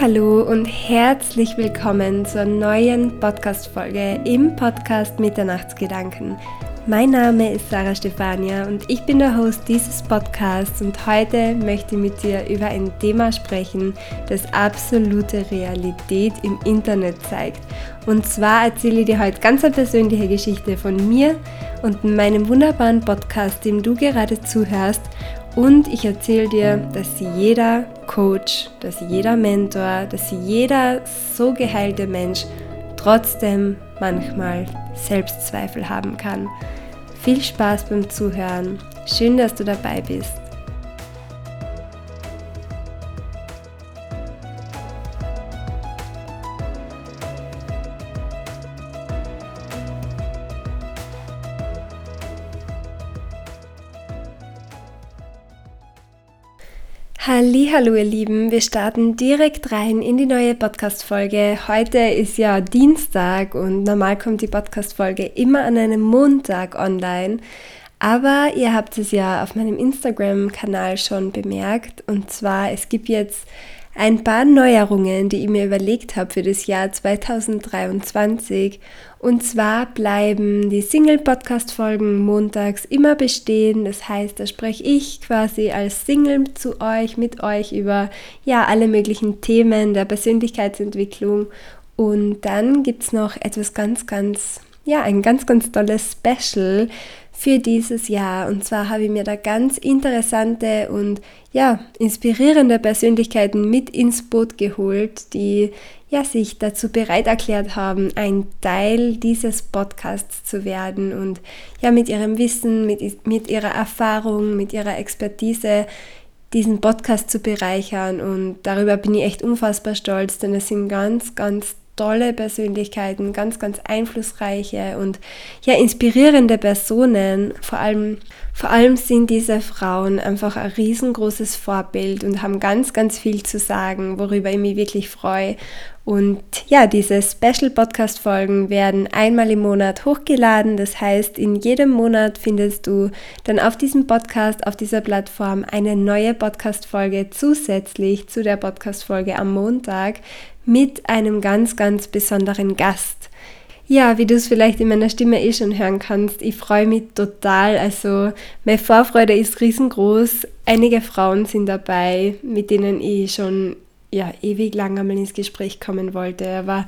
Hallo und herzlich willkommen zur neuen Podcast Folge im Podcast Mitternachtsgedanken. Mein Name ist Sarah Stefania und ich bin der Host dieses Podcasts und heute möchte ich mit dir über ein Thema sprechen, das absolute Realität im Internet zeigt. Und zwar erzähle ich dir heute ganz eine persönliche Geschichte von mir und meinem wunderbaren Podcast, dem du gerade zuhörst und ich erzähle dir, dass jeder Coach, dass jeder Mentor, dass jeder so geheilte Mensch trotzdem manchmal Selbstzweifel haben kann. Viel Spaß beim Zuhören. Schön, dass du dabei bist. Hallo ihr Lieben, wir starten direkt rein in die neue Podcast Folge. Heute ist ja Dienstag und normal kommt die Podcast Folge immer an einem Montag online, aber ihr habt es ja auf meinem Instagram Kanal schon bemerkt. Und zwar es gibt jetzt ein paar Neuerungen, die ich mir überlegt habe für das Jahr 2023. Und zwar bleiben die Single-Podcast-Folgen montags immer bestehen. Das heißt, da spreche ich quasi als Single zu euch, mit euch über ja, alle möglichen Themen der Persönlichkeitsentwicklung. Und dann gibt es noch etwas ganz, ganz, ja, ein ganz, ganz tolles Special für dieses Jahr. Und zwar habe ich mir da ganz interessante und ja, inspirierende Persönlichkeiten mit ins Boot geholt, die ja sich dazu bereit erklärt haben, ein Teil dieses Podcasts zu werden und ja mit ihrem Wissen, mit, mit ihrer Erfahrung, mit ihrer Expertise diesen Podcast zu bereichern und darüber bin ich echt unfassbar stolz, denn es sind ganz, ganz tolle Persönlichkeiten, ganz, ganz einflussreiche und ja, inspirierende Personen. Vor allem, vor allem sind diese Frauen einfach ein riesengroßes Vorbild und haben ganz, ganz viel zu sagen, worüber ich mich wirklich freue. Und ja, diese Special Podcast Folgen werden einmal im Monat hochgeladen. Das heißt, in jedem Monat findest du dann auf diesem Podcast, auf dieser Plattform eine neue Podcast Folge zusätzlich zu der Podcast Folge am Montag mit einem ganz, ganz besonderen Gast. Ja, wie du es vielleicht in meiner Stimme eh schon hören kannst, ich freue mich total. Also meine Vorfreude ist riesengroß. Einige Frauen sind dabei, mit denen ich schon ja, ewig lang einmal ins Gespräch kommen wollte. Aber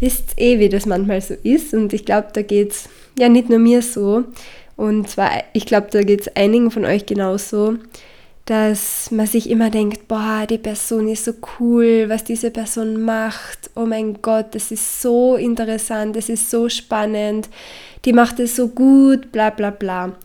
wisst eh, wie das manchmal so ist. Und ich glaube, da geht es ja nicht nur mir so. Und zwar, ich glaube, da geht es einigen von euch genauso dass man sich immer denkt, boah, die Person ist so cool, was diese Person macht. Oh mein Gott, das ist so interessant, das ist so spannend, die macht es so gut, bla bla bla.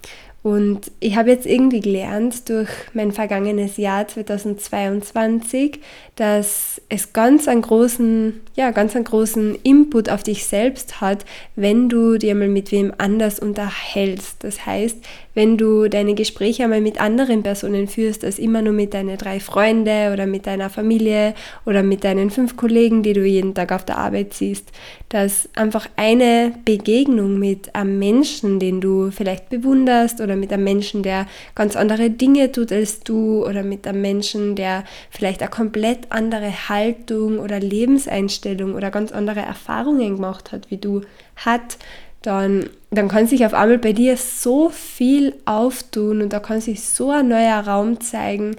Und ich habe jetzt irgendwie gelernt durch mein vergangenes Jahr 2022, dass es ganz einen großen, ja, ganz einen großen Input auf dich selbst hat, wenn du dir mal mit wem anders unterhältst. Das heißt, wenn du deine Gespräche einmal mit anderen Personen führst, als immer nur mit deinen drei Freunde oder mit deiner Familie oder mit deinen fünf Kollegen, die du jeden Tag auf der Arbeit siehst, dass einfach eine Begegnung mit einem Menschen, den du vielleicht bewunderst oder mit einem Menschen, der ganz andere Dinge tut als du oder mit einem Menschen, der vielleicht eine komplett andere Haltung oder Lebenseinstellung oder ganz andere Erfahrungen gemacht hat, wie du hat, dann, dann kann sich auf einmal bei dir so viel auftun und da kann sich so ein neuer Raum zeigen.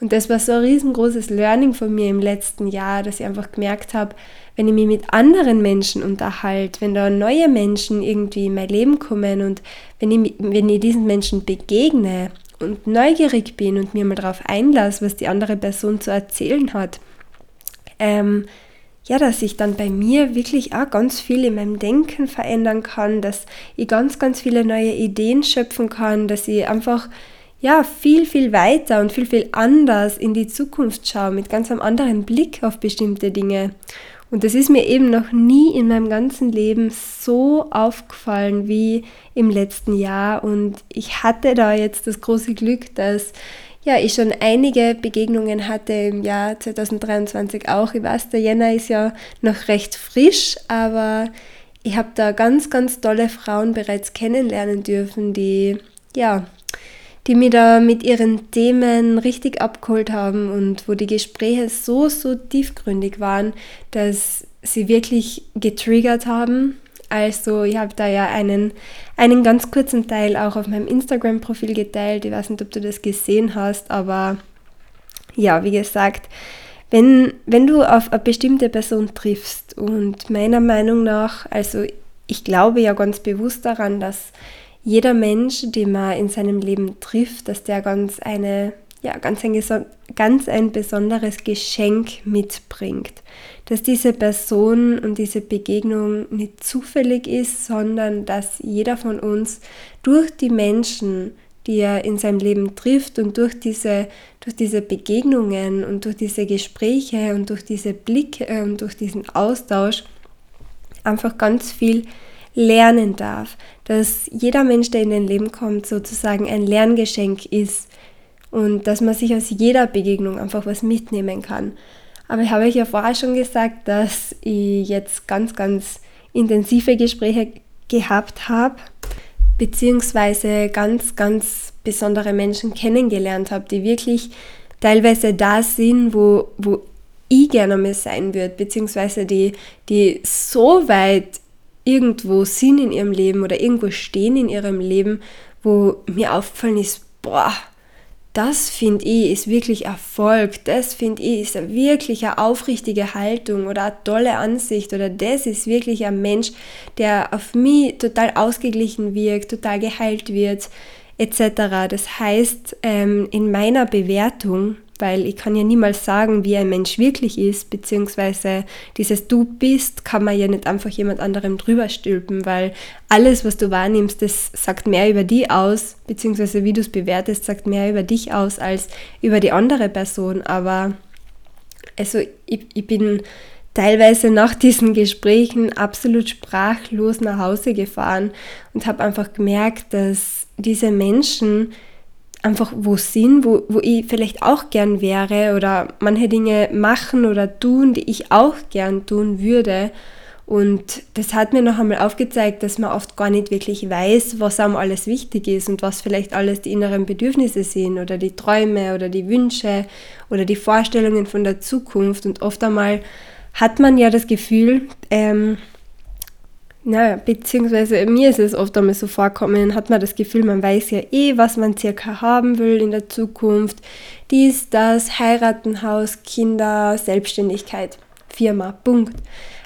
Und das war so ein riesengroßes Learning von mir im letzten Jahr, dass ich einfach gemerkt habe, wenn ich mich mit anderen Menschen unterhalte, wenn da neue Menschen irgendwie in mein Leben kommen und wenn ich, wenn ich diesen Menschen begegne und neugierig bin und mir mal darauf einlasse, was die andere Person zu erzählen hat, ähm, ja, dass ich dann bei mir wirklich auch ganz viel in meinem Denken verändern kann, dass ich ganz, ganz viele neue Ideen schöpfen kann, dass ich einfach ja viel, viel weiter und viel, viel anders in die Zukunft schaue, mit ganz einem anderen Blick auf bestimmte Dinge. Und das ist mir eben noch nie in meinem ganzen Leben so aufgefallen wie im letzten Jahr. Und ich hatte da jetzt das große Glück, dass ja, ich schon einige Begegnungen hatte im Jahr 2023 auch. Ich weiß, der Jänner ist ja noch recht frisch, aber ich habe da ganz, ganz tolle Frauen bereits kennenlernen dürfen, die ja die mir da mit ihren Themen richtig abgeholt haben und wo die Gespräche so, so tiefgründig waren, dass sie wirklich getriggert haben. Also ich habe da ja einen, einen ganz kurzen Teil auch auf meinem Instagram-Profil geteilt. Ich weiß nicht, ob du das gesehen hast, aber ja, wie gesagt, wenn, wenn du auf eine bestimmte Person triffst und meiner Meinung nach, also ich glaube ja ganz bewusst daran, dass jeder Mensch, den man in seinem Leben trifft, dass der ganz eine ja, ganz ein, ganz ein besonderes Geschenk mitbringt. Dass diese Person und diese Begegnung nicht zufällig ist, sondern dass jeder von uns durch die Menschen, die er in seinem Leben trifft und durch diese, durch diese Begegnungen und durch diese Gespräche und durch diese Blicke und durch diesen Austausch einfach ganz viel lernen darf. Dass jeder Mensch, der in dein Leben kommt, sozusagen ein Lerngeschenk ist und dass man sich aus jeder Begegnung einfach was mitnehmen kann. Aber ich habe euch ja vorher schon gesagt, dass ich jetzt ganz, ganz intensive Gespräche gehabt habe beziehungsweise ganz, ganz besondere Menschen kennengelernt habe, die wirklich teilweise da sind, wo, wo ich gerne mal sein würde, beziehungsweise die, die so weit irgendwo sind in ihrem Leben oder irgendwo stehen in ihrem Leben, wo mir aufgefallen ist, boah, das finde ich ist wirklich Erfolg, das finde ich ist wirklich eine aufrichtige Haltung oder eine tolle Ansicht oder das ist wirklich ein Mensch, der auf mich total ausgeglichen wirkt, total geheilt wird, etc. Das heißt, ähm, in meiner Bewertung weil ich kann ja niemals sagen, wie ein Mensch wirklich ist, beziehungsweise dieses Du bist, kann man ja nicht einfach jemand anderem drüber stülpen, weil alles, was du wahrnimmst, das sagt mehr über die aus, beziehungsweise wie du es bewertest, sagt mehr über dich aus als über die andere Person. Aber also ich, ich bin teilweise nach diesen Gesprächen absolut sprachlos nach Hause gefahren und habe einfach gemerkt, dass diese Menschen, einfach wo sind, wo, wo ich vielleicht auch gern wäre oder manche Dinge machen oder tun, die ich auch gern tun würde. Und das hat mir noch einmal aufgezeigt, dass man oft gar nicht wirklich weiß, was einem alles wichtig ist und was vielleicht alles die inneren Bedürfnisse sind oder die Träume oder die Wünsche oder die Vorstellungen von der Zukunft. Und oft einmal hat man ja das Gefühl, ähm, naja, beziehungsweise mir ist es oft einmal so vorkommen, hat man das Gefühl, man weiß ja eh, was man circa haben will in der Zukunft. Dies, das, heiraten, Haus, Kinder, Selbstständigkeit, Firma, Punkt.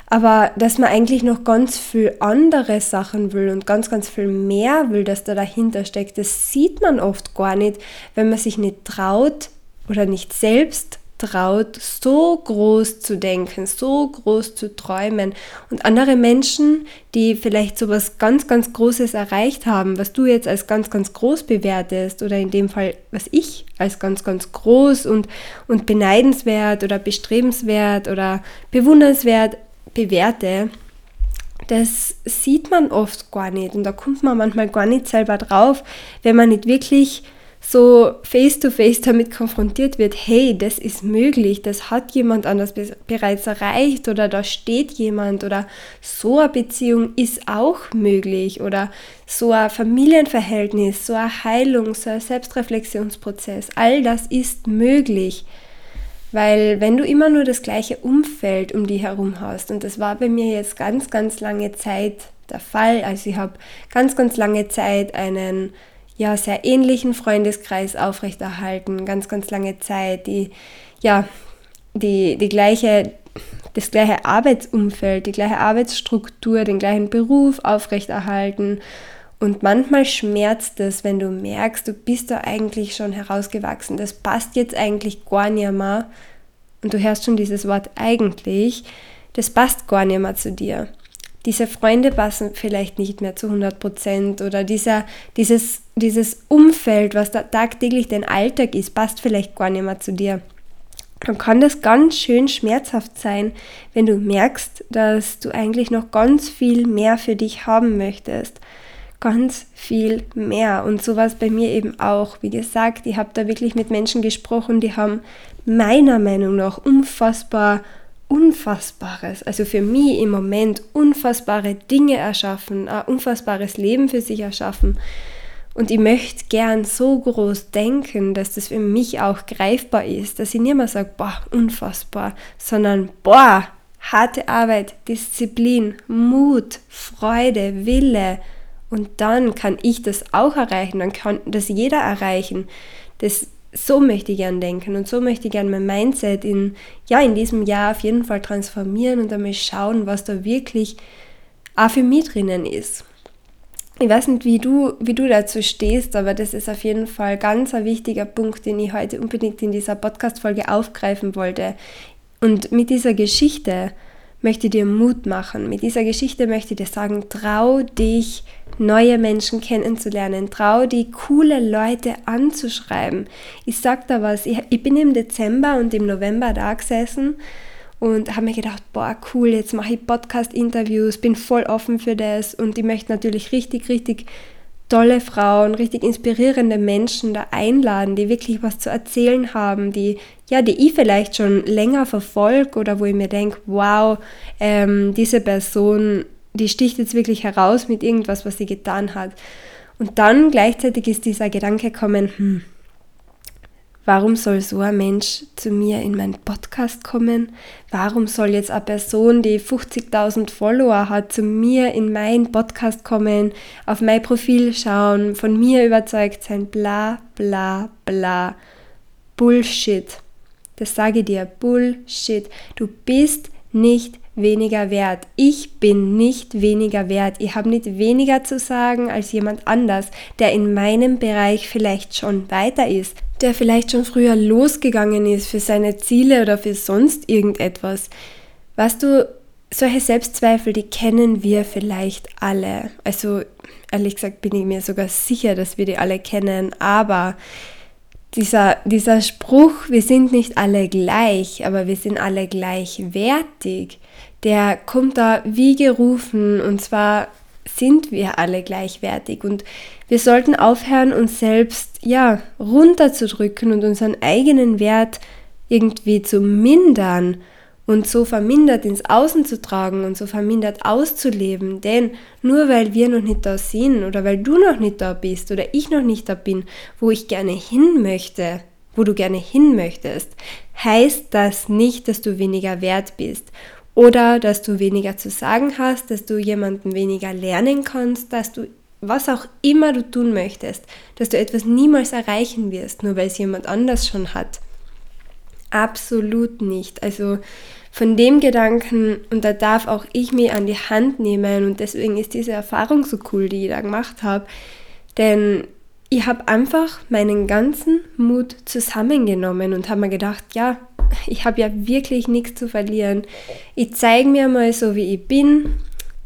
Aber dass man eigentlich noch ganz viel andere Sachen will und ganz, ganz viel mehr will, dass da dahinter steckt, das sieht man oft gar nicht, wenn man sich nicht traut oder nicht selbst traut, so groß zu denken, so groß zu träumen. Und andere Menschen, die vielleicht so was ganz, ganz Großes erreicht haben, was du jetzt als ganz, ganz groß bewertest oder in dem Fall, was ich als ganz, ganz groß und, und beneidenswert oder bestrebenswert oder bewundernswert bewerte, das sieht man oft gar nicht und da kommt man manchmal gar nicht selber drauf, wenn man nicht wirklich so face-to-face -face damit konfrontiert wird, hey, das ist möglich, das hat jemand anders be bereits erreicht oder da steht jemand oder so eine Beziehung ist auch möglich oder so ein Familienverhältnis, so eine Heilung, so ein Selbstreflexionsprozess, all das ist möglich. Weil wenn du immer nur das gleiche Umfeld um dich herum hast, und das war bei mir jetzt ganz, ganz lange Zeit der Fall, also ich habe ganz, ganz lange Zeit einen ja, sehr ähnlichen Freundeskreis aufrechterhalten, ganz, ganz lange Zeit, die, ja, die, die gleiche, das gleiche Arbeitsumfeld, die gleiche Arbeitsstruktur, den gleichen Beruf aufrechterhalten. Und manchmal schmerzt es, wenn du merkst, du bist da eigentlich schon herausgewachsen, das passt jetzt eigentlich gar nicht mehr. Und du hörst schon dieses Wort eigentlich, das passt gar nicht mehr zu dir diese Freunde passen vielleicht nicht mehr zu 100 Prozent oder dieser, dieses, dieses Umfeld, was da tagtäglich dein Alltag ist, passt vielleicht gar nicht mehr zu dir. Dann kann das ganz schön schmerzhaft sein, wenn du merkst, dass du eigentlich noch ganz viel mehr für dich haben möchtest. Ganz viel mehr. Und so war es bei mir eben auch. Wie gesagt, ich habe da wirklich mit Menschen gesprochen, die haben meiner Meinung nach unfassbar Unfassbares, also für mich im Moment unfassbare Dinge erschaffen, ein unfassbares Leben für sich erschaffen. Und ich möchte gern so groß denken, dass das für mich auch greifbar ist, dass ich nicht mehr sage, boah, unfassbar, sondern boah, harte Arbeit, Disziplin, Mut, Freude, Wille. Und dann kann ich das auch erreichen, dann kann das jeder erreichen. Das, so möchte ich gern denken und so möchte ich gern mein Mindset in, ja, in diesem Jahr auf jeden Fall transformieren und einmal schauen, was da wirklich auch für mich drinnen ist. Ich weiß nicht, wie du, wie du dazu stehst, aber das ist auf jeden Fall ganz ein wichtiger Punkt, den ich heute unbedingt in dieser Podcast-Folge aufgreifen wollte. Und mit dieser Geschichte möchte ich dir Mut machen. Mit dieser Geschichte möchte ich dir sagen, trau dich, neue Menschen kennenzulernen. Trau dich, coole Leute anzuschreiben. Ich sag da was. Ich, ich bin im Dezember und im November da gesessen und habe mir gedacht, boah, cool, jetzt mache ich Podcast-Interviews, bin voll offen für das und ich möchte natürlich richtig, richtig tolle Frauen, richtig inspirierende Menschen da einladen, die wirklich was zu erzählen haben, die ja, die ich vielleicht schon länger verfolge oder wo ich mir denke, wow, ähm, diese Person, die sticht jetzt wirklich heraus mit irgendwas, was sie getan hat. Und dann gleichzeitig ist dieser Gedanke gekommen, hm, Warum soll so ein Mensch zu mir in meinen Podcast kommen? Warum soll jetzt eine Person, die 50.000 Follower hat, zu mir in meinen Podcast kommen, auf mein Profil schauen, von mir überzeugt sein? Bla, bla, bla. Bullshit. Das sage ich dir. Bullshit. Du bist nicht weniger wert. Ich bin nicht weniger wert. Ich habe nicht weniger zu sagen als jemand anders, der in meinem Bereich vielleicht schon weiter ist, der vielleicht schon früher losgegangen ist für seine Ziele oder für sonst irgendetwas. Weißt du, solche Selbstzweifel, die kennen wir vielleicht alle. Also ehrlich gesagt bin ich mir sogar sicher, dass wir die alle kennen, aber dieser, dieser Spruch, wir sind nicht alle gleich, aber wir sind alle gleichwertig, der kommt da wie gerufen. Und zwar sind wir alle gleichwertig. Und wir sollten aufhören, uns selbst ja runterzudrücken und unseren eigenen Wert irgendwie zu mindern und so vermindert ins Außen zu tragen und so vermindert auszuleben. Denn nur weil wir noch nicht da sind oder weil du noch nicht da bist oder ich noch nicht da bin, wo ich gerne hin möchte, wo du gerne hin möchtest, heißt das nicht, dass du weniger wert bist oder dass du weniger zu sagen hast, dass du jemanden weniger lernen kannst, dass du was auch immer du tun möchtest, dass du etwas niemals erreichen wirst, nur weil es jemand anders schon hat. Absolut nicht. Also von dem Gedanken, und da darf auch ich mir an die Hand nehmen, und deswegen ist diese Erfahrung so cool, die ich da gemacht habe, denn ich habe einfach meinen ganzen Mut zusammengenommen und habe mir gedacht, ja, ich habe ja wirklich nichts zu verlieren. Ich zeige mir mal so, wie ich bin.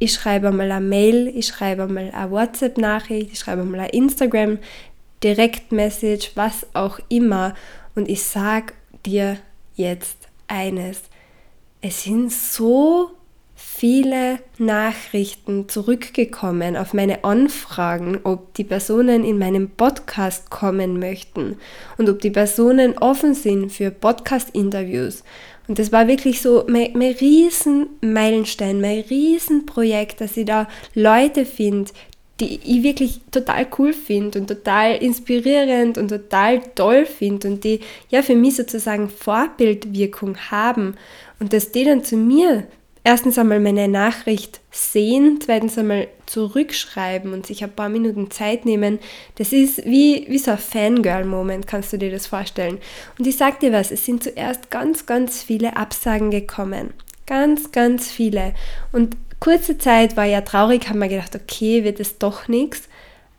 Ich schreibe mal eine Mail, ich schreibe mal eine WhatsApp-Nachricht, ich schreibe mal eine Instagram, Direktmessage, was auch immer. Und ich sage dir jetzt eines. Es sind so viele Nachrichten zurückgekommen auf meine Anfragen, ob die Personen in meinem Podcast kommen möchten und ob die Personen offen sind für Podcast-Interviews. Und das war wirklich so mein, mein riesen Meilenstein, mein Riesenprojekt, dass ich da Leute finde, die ich wirklich total cool finde und total inspirierend und total toll finde und die ja für mich sozusagen Vorbildwirkung haben und dass die dann zu mir erstens einmal meine Nachricht sehen, zweitens einmal zurückschreiben und sich ein paar Minuten Zeit nehmen. Das ist wie, wie so ein Fangirl-Moment, kannst du dir das vorstellen. Und ich sag dir was, es sind zuerst ganz, ganz viele Absagen gekommen. Ganz, ganz viele. Und kurze Zeit war ja traurig, haben wir gedacht, okay, wird es doch nichts.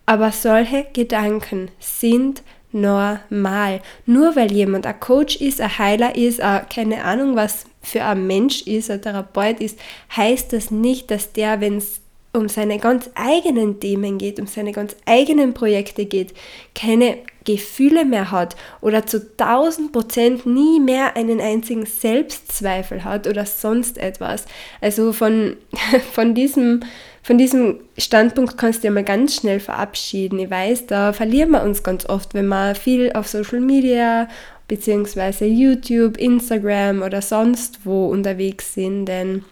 Aber solche Gedanken sind normal. Nur weil jemand ein Coach ist, ein Heiler ist, ein, keine Ahnung was für ein Mensch ist, ein Therapeut ist, heißt das nicht, dass der, wenn es um seine ganz eigenen Themen geht, um seine ganz eigenen Projekte geht, keine Gefühle mehr hat oder zu 1000 Prozent nie mehr einen einzigen Selbstzweifel hat oder sonst etwas. Also von, von, diesem, von diesem Standpunkt kannst du ja mal ganz schnell verabschieden. Ich weiß, da verlieren wir uns ganz oft, wenn wir viel auf Social Media beziehungsweise YouTube, Instagram oder sonst wo unterwegs sind, denn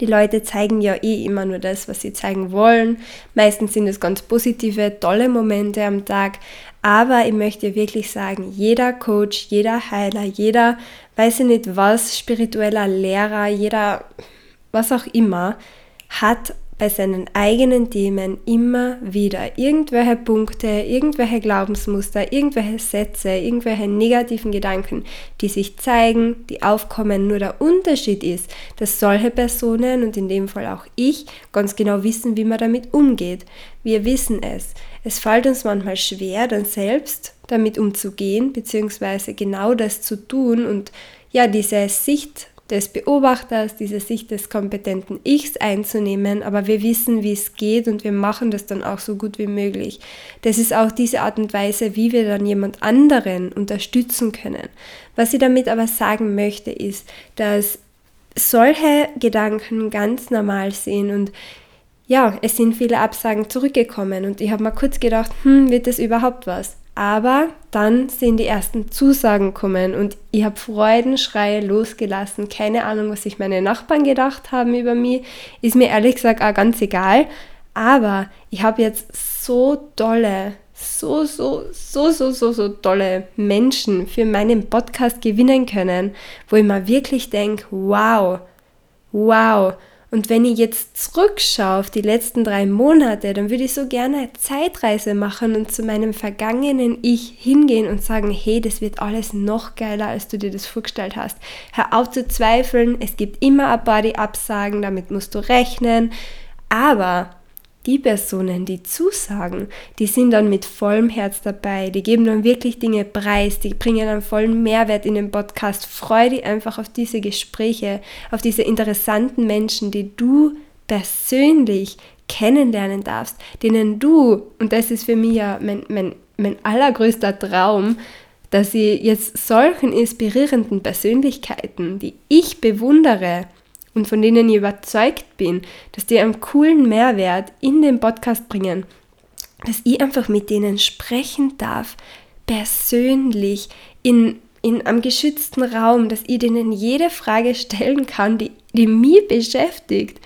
Die Leute zeigen ja eh immer nur das, was sie zeigen wollen. Meistens sind es ganz positive, tolle Momente am Tag. Aber ich möchte wirklich sagen, jeder Coach, jeder Heiler, jeder, weiß ich nicht was, spiritueller Lehrer, jeder, was auch immer, hat bei seinen eigenen Themen immer wieder irgendwelche Punkte, irgendwelche Glaubensmuster, irgendwelche Sätze, irgendwelche negativen Gedanken, die sich zeigen, die aufkommen. Nur der Unterschied ist, dass solche Personen und in dem Fall auch ich ganz genau wissen, wie man damit umgeht. Wir wissen es. Es fällt uns manchmal schwer, dann selbst damit umzugehen, beziehungsweise genau das zu tun und ja, diese Sicht des Beobachters, diese Sicht des kompetenten Ichs einzunehmen, aber wir wissen, wie es geht und wir machen das dann auch so gut wie möglich. Das ist auch diese Art und Weise, wie wir dann jemand anderen unterstützen können. Was ich damit aber sagen möchte, ist, dass solche Gedanken ganz normal sind und ja, es sind viele Absagen zurückgekommen und ich habe mal kurz gedacht, hm, wird das überhaupt was? Aber dann sind die ersten Zusagen kommen und ich habe Freudenschreie losgelassen. Keine Ahnung, was sich meine Nachbarn gedacht haben über mich. Ist mir ehrlich gesagt auch ganz egal. Aber ich habe jetzt so tolle, so, so, so, so, so, so tolle Menschen für meinen Podcast gewinnen können, wo ich mir wirklich denke, wow, wow. Und wenn ich jetzt zurückschaue auf die letzten drei Monate, dann würde ich so gerne eine Zeitreise machen und zu meinem vergangenen Ich hingehen und sagen, hey, das wird alles noch geiler, als du dir das vorgestellt hast. Hör auf zu zweifeln, es gibt immer ein paar, die absagen, damit musst du rechnen. Aber die Personen, die zusagen, die sind dann mit vollem Herz dabei, die geben dann wirklich Dinge preis, die bringen einen vollen Mehrwert in den Podcast. Freu dich einfach auf diese Gespräche, auf diese interessanten Menschen, die du persönlich kennenlernen darfst, denen du, und das ist für mich ja mein, mein, mein allergrößter Traum, dass ich jetzt solchen inspirierenden Persönlichkeiten, die ich bewundere, und von denen ich überzeugt bin, dass die einen coolen Mehrwert in den Podcast bringen, dass ich einfach mit denen sprechen darf, persönlich, in, in einem geschützten Raum, dass ich denen jede Frage stellen kann, die, die mich beschäftigt.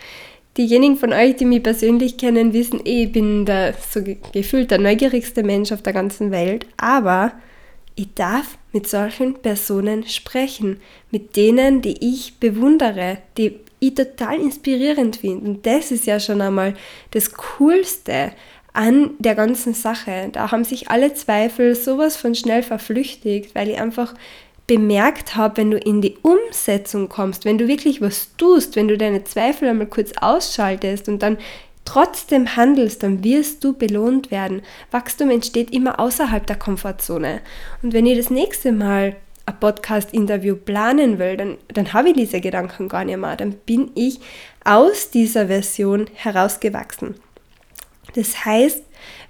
Diejenigen von euch, die mich persönlich kennen, wissen, eh, ich bin der so gefühlt der neugierigste Mensch auf der ganzen Welt, aber ich darf mit solchen Personen sprechen, mit denen, die ich bewundere, die ich total inspirierend finde. Und das ist ja schon einmal das Coolste an der ganzen Sache. Da haben sich alle Zweifel sowas von schnell verflüchtigt, weil ich einfach bemerkt habe, wenn du in die Umsetzung kommst, wenn du wirklich was tust, wenn du deine Zweifel einmal kurz ausschaltest und dann trotzdem handelst, dann wirst du belohnt werden. Wachstum entsteht immer außerhalb der Komfortzone. Und wenn ihr das nächste Mal ein Podcast-Interview planen will, dann, dann habe ich diese Gedanken gar nicht mehr. Dann bin ich aus dieser Version herausgewachsen. Das heißt,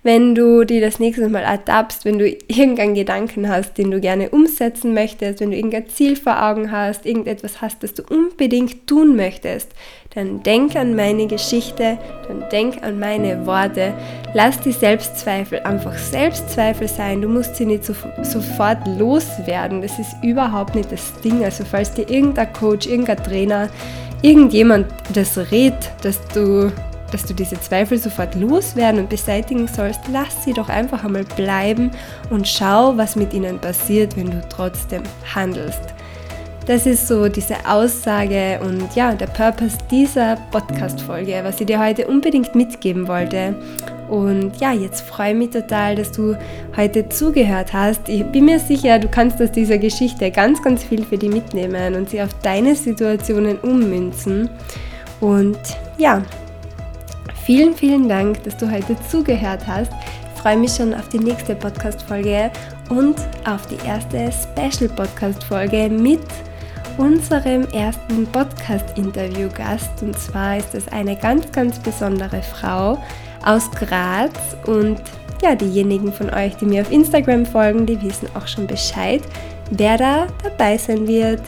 wenn du dir das nächste Mal ertappst, wenn du irgendeinen Gedanken hast, den du gerne umsetzen möchtest, wenn du irgendein Ziel vor Augen hast, irgendetwas hast, das du unbedingt tun möchtest, dann denk an meine Geschichte, dann denk an meine Worte. Lass die Selbstzweifel einfach Selbstzweifel sein. Du musst sie nicht so, sofort loswerden. Das ist überhaupt nicht das Ding. Also falls dir irgendein Coach, irgendein Trainer, irgendjemand das rät, dass du dass du diese Zweifel sofort loswerden und beseitigen sollst, lass sie doch einfach einmal bleiben und schau, was mit ihnen passiert, wenn du trotzdem handelst. Das ist so diese Aussage und ja, der Purpose dieser Podcast-Folge, was ich dir heute unbedingt mitgeben wollte. Und ja, jetzt freue ich mich total, dass du heute zugehört hast. Ich bin mir sicher, du kannst aus dieser Geschichte ganz, ganz viel für dich mitnehmen und sie auf deine Situationen ummünzen. Und ja, Vielen, vielen Dank, dass du heute zugehört hast. Ich freue mich schon auf die nächste Podcast-Folge und auf die erste Special-Podcast-Folge mit unserem ersten Podcast-Interview-Gast. Und zwar ist es eine ganz, ganz besondere Frau aus Graz. Und ja, diejenigen von euch, die mir auf Instagram folgen, die wissen auch schon Bescheid, wer da dabei sein wird.